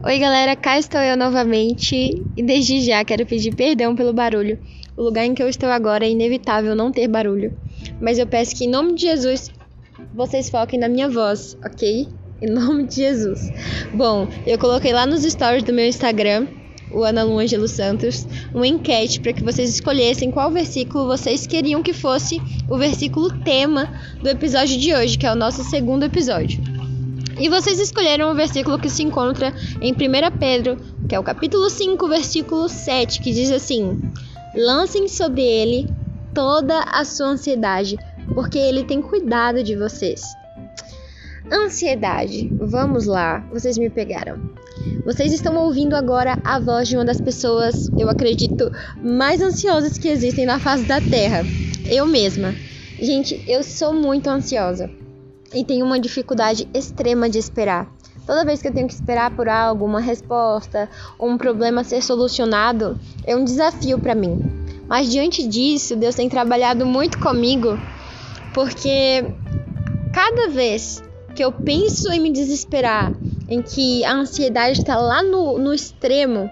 Oi, galera, cá estou eu novamente e desde já quero pedir perdão pelo barulho. O lugar em que eu estou agora é inevitável não ter barulho, mas eu peço que em nome de Jesus vocês foquem na minha voz, ok? Em nome de Jesus. Bom, eu coloquei lá nos stories do meu Instagram, o Ana Lu Angelo Santos, uma enquete para que vocês escolhessem qual versículo vocês queriam que fosse o versículo tema do episódio de hoje, que é o nosso segundo episódio. E vocês escolheram o versículo que se encontra em 1 Pedro, que é o capítulo 5, versículo 7, que diz assim: Lancem sobre ele toda a sua ansiedade, porque ele tem cuidado de vocês. Ansiedade, vamos lá, vocês me pegaram. Vocês estão ouvindo agora a voz de uma das pessoas, eu acredito, mais ansiosas que existem na face da Terra. Eu mesma. Gente, eu sou muito ansiosa e tenho uma dificuldade extrema de esperar. Toda vez que eu tenho que esperar por algo, uma resposta um problema ser solucionado, é um desafio para mim. Mas diante disso, Deus tem trabalhado muito comigo, porque cada vez que eu penso em me desesperar, em que a ansiedade está lá no, no extremo,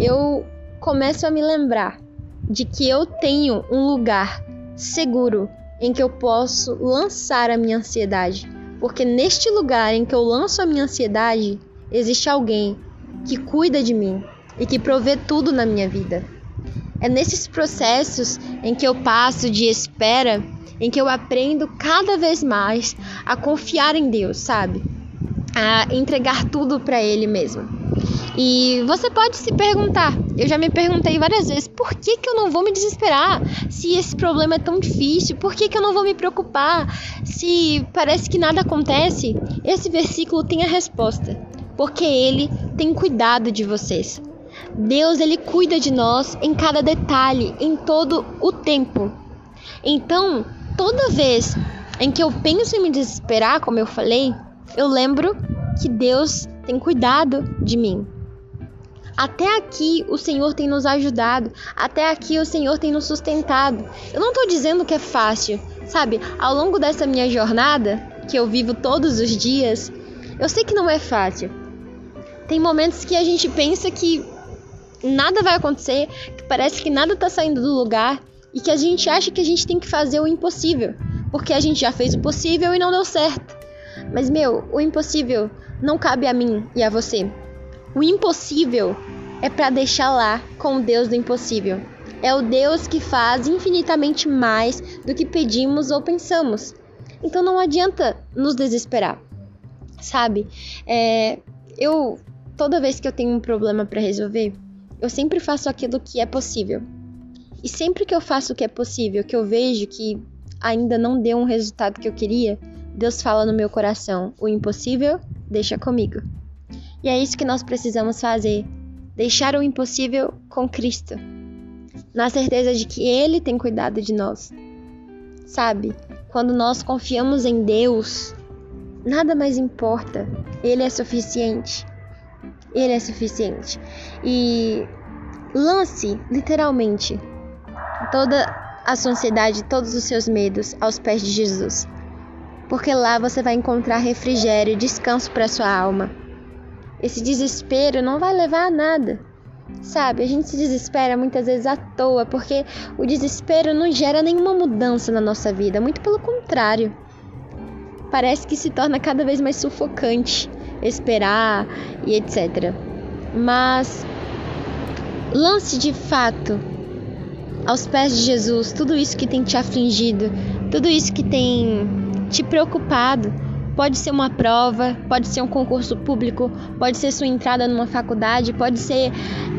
eu começo a me lembrar de que eu tenho um lugar seguro em que eu posso lançar a minha ansiedade. Porque neste lugar em que eu lanço a minha ansiedade, existe alguém que cuida de mim e que provê tudo na minha vida. É nesses processos em que eu passo de espera, em que eu aprendo cada vez mais a confiar em Deus, sabe? A entregar tudo para Ele mesmo. E você pode se perguntar, eu já me perguntei várias vezes, por que, que eu não vou me desesperar se esse problema é tão difícil? Por que, que eu não vou me preocupar se parece que nada acontece? Esse versículo tem a resposta, porque ele tem cuidado de vocês. Deus ele cuida de nós em cada detalhe, em todo o tempo. Então, toda vez em que eu penso em me desesperar, como eu falei, eu lembro que Deus tem cuidado de mim. Até aqui o Senhor tem nos ajudado, até aqui o Senhor tem nos sustentado. Eu não estou dizendo que é fácil, sabe? Ao longo dessa minha jornada, que eu vivo todos os dias, eu sei que não é fácil. Tem momentos que a gente pensa que nada vai acontecer, que parece que nada está saindo do lugar e que a gente acha que a gente tem que fazer o impossível, porque a gente já fez o possível e não deu certo. Mas meu, o impossível não cabe a mim e a você. O impossível é para deixar lá com o Deus do impossível. É o Deus que faz infinitamente mais do que pedimos ou pensamos. Então não adianta nos desesperar, sabe? É, eu toda vez que eu tenho um problema para resolver, eu sempre faço aquilo que é possível. E sempre que eu faço o que é possível, que eu vejo que ainda não deu um resultado que eu queria, Deus fala no meu coração: o impossível deixa comigo. E é isso que nós precisamos fazer: deixar o impossível com Cristo, na certeza de que Ele tem cuidado de nós. Sabe, quando nós confiamos em Deus, nada mais importa, Ele é suficiente. Ele é suficiente. E lance, literalmente, toda a sua ansiedade, todos os seus medos aos pés de Jesus porque lá você vai encontrar refrigério e descanso para sua alma. Esse desespero não vai levar a nada. Sabe, a gente se desespera muitas vezes à toa, porque o desespero não gera nenhuma mudança na nossa vida, muito pelo contrário. Parece que se torna cada vez mais sufocante esperar e etc. Mas lance de fato aos pés de Jesus tudo isso que tem te afligido, tudo isso que tem te preocupado. Pode ser uma prova, pode ser um concurso público, pode ser sua entrada numa faculdade, pode ser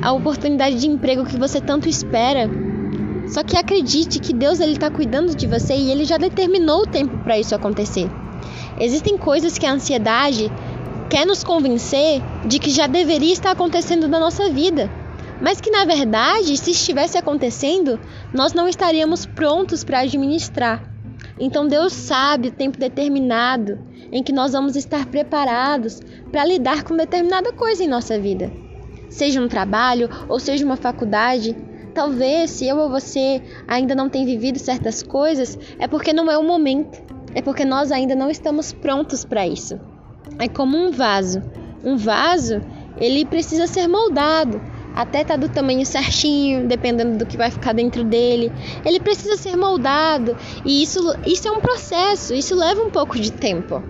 a oportunidade de emprego que você tanto espera. Só que acredite que Deus ele está cuidando de você e ele já determinou o tempo para isso acontecer. Existem coisas que a ansiedade quer nos convencer de que já deveria estar acontecendo na nossa vida, mas que na verdade, se estivesse acontecendo, nós não estaríamos prontos para administrar. Então Deus sabe o tempo determinado em que nós vamos estar preparados para lidar com determinada coisa em nossa vida. Seja um trabalho ou seja uma faculdade, talvez se eu ou você ainda não tem vivido certas coisas, é porque não é o momento. É porque nós ainda não estamos prontos para isso. É como um vaso. Um vaso, ele precisa ser moldado até tá do tamanho certinho, dependendo do que vai ficar dentro dele. Ele precisa ser moldado e isso, isso é um processo, isso leva um pouco de tempo.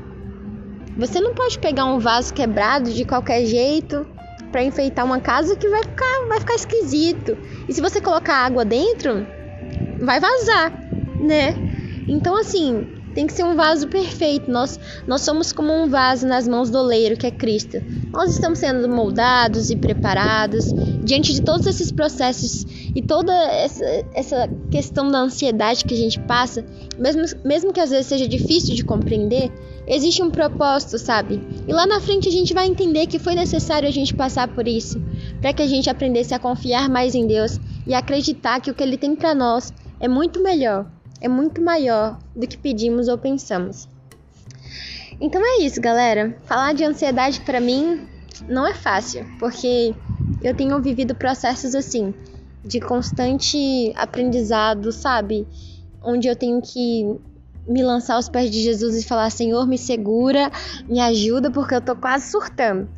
Você não pode pegar um vaso quebrado de qualquer jeito para enfeitar uma casa que vai ficar, vai ficar esquisito. E se você colocar água dentro, vai vazar, né? Então assim, tem que ser um vaso perfeito. Nós, nós somos como um vaso nas mãos do oleiro, que é Cristo. Nós estamos sendo moldados e preparados diante de todos esses processos e toda essa, essa questão da ansiedade que a gente passa, mesmo, mesmo que às vezes seja difícil de compreender, existe um propósito, sabe? E lá na frente a gente vai entender que foi necessário a gente passar por isso, para que a gente aprendesse a confiar mais em Deus e acreditar que o que Ele tem para nós é muito melhor é muito maior do que pedimos ou pensamos. Então é isso, galera. Falar de ansiedade para mim não é fácil, porque eu tenho vivido processos assim, de constante aprendizado, sabe? Onde eu tenho que me lançar aos pés de Jesus e falar: Senhor, me segura, me ajuda, porque eu tô quase surtando.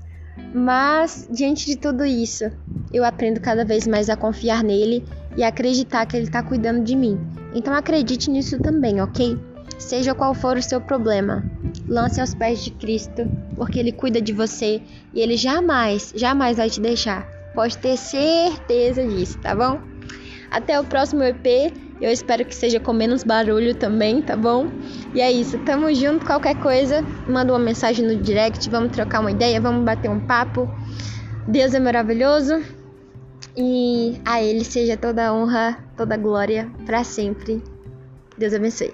Mas, diante de tudo isso, eu aprendo cada vez mais a confiar nele e acreditar que ele está cuidando de mim. Então acredite nisso também, ok? Seja qual for o seu problema, lance aos pés de Cristo, porque Ele cuida de você e Ele jamais, jamais vai te deixar. Pode ter certeza disso, tá bom? Até o próximo EP. Eu espero que seja com menos barulho também, tá bom? E é isso, tamo junto. Qualquer coisa, manda uma mensagem no direct, vamos trocar uma ideia, vamos bater um papo. Deus é maravilhoso e a Ele seja toda honra, toda glória para sempre. Deus abençoe.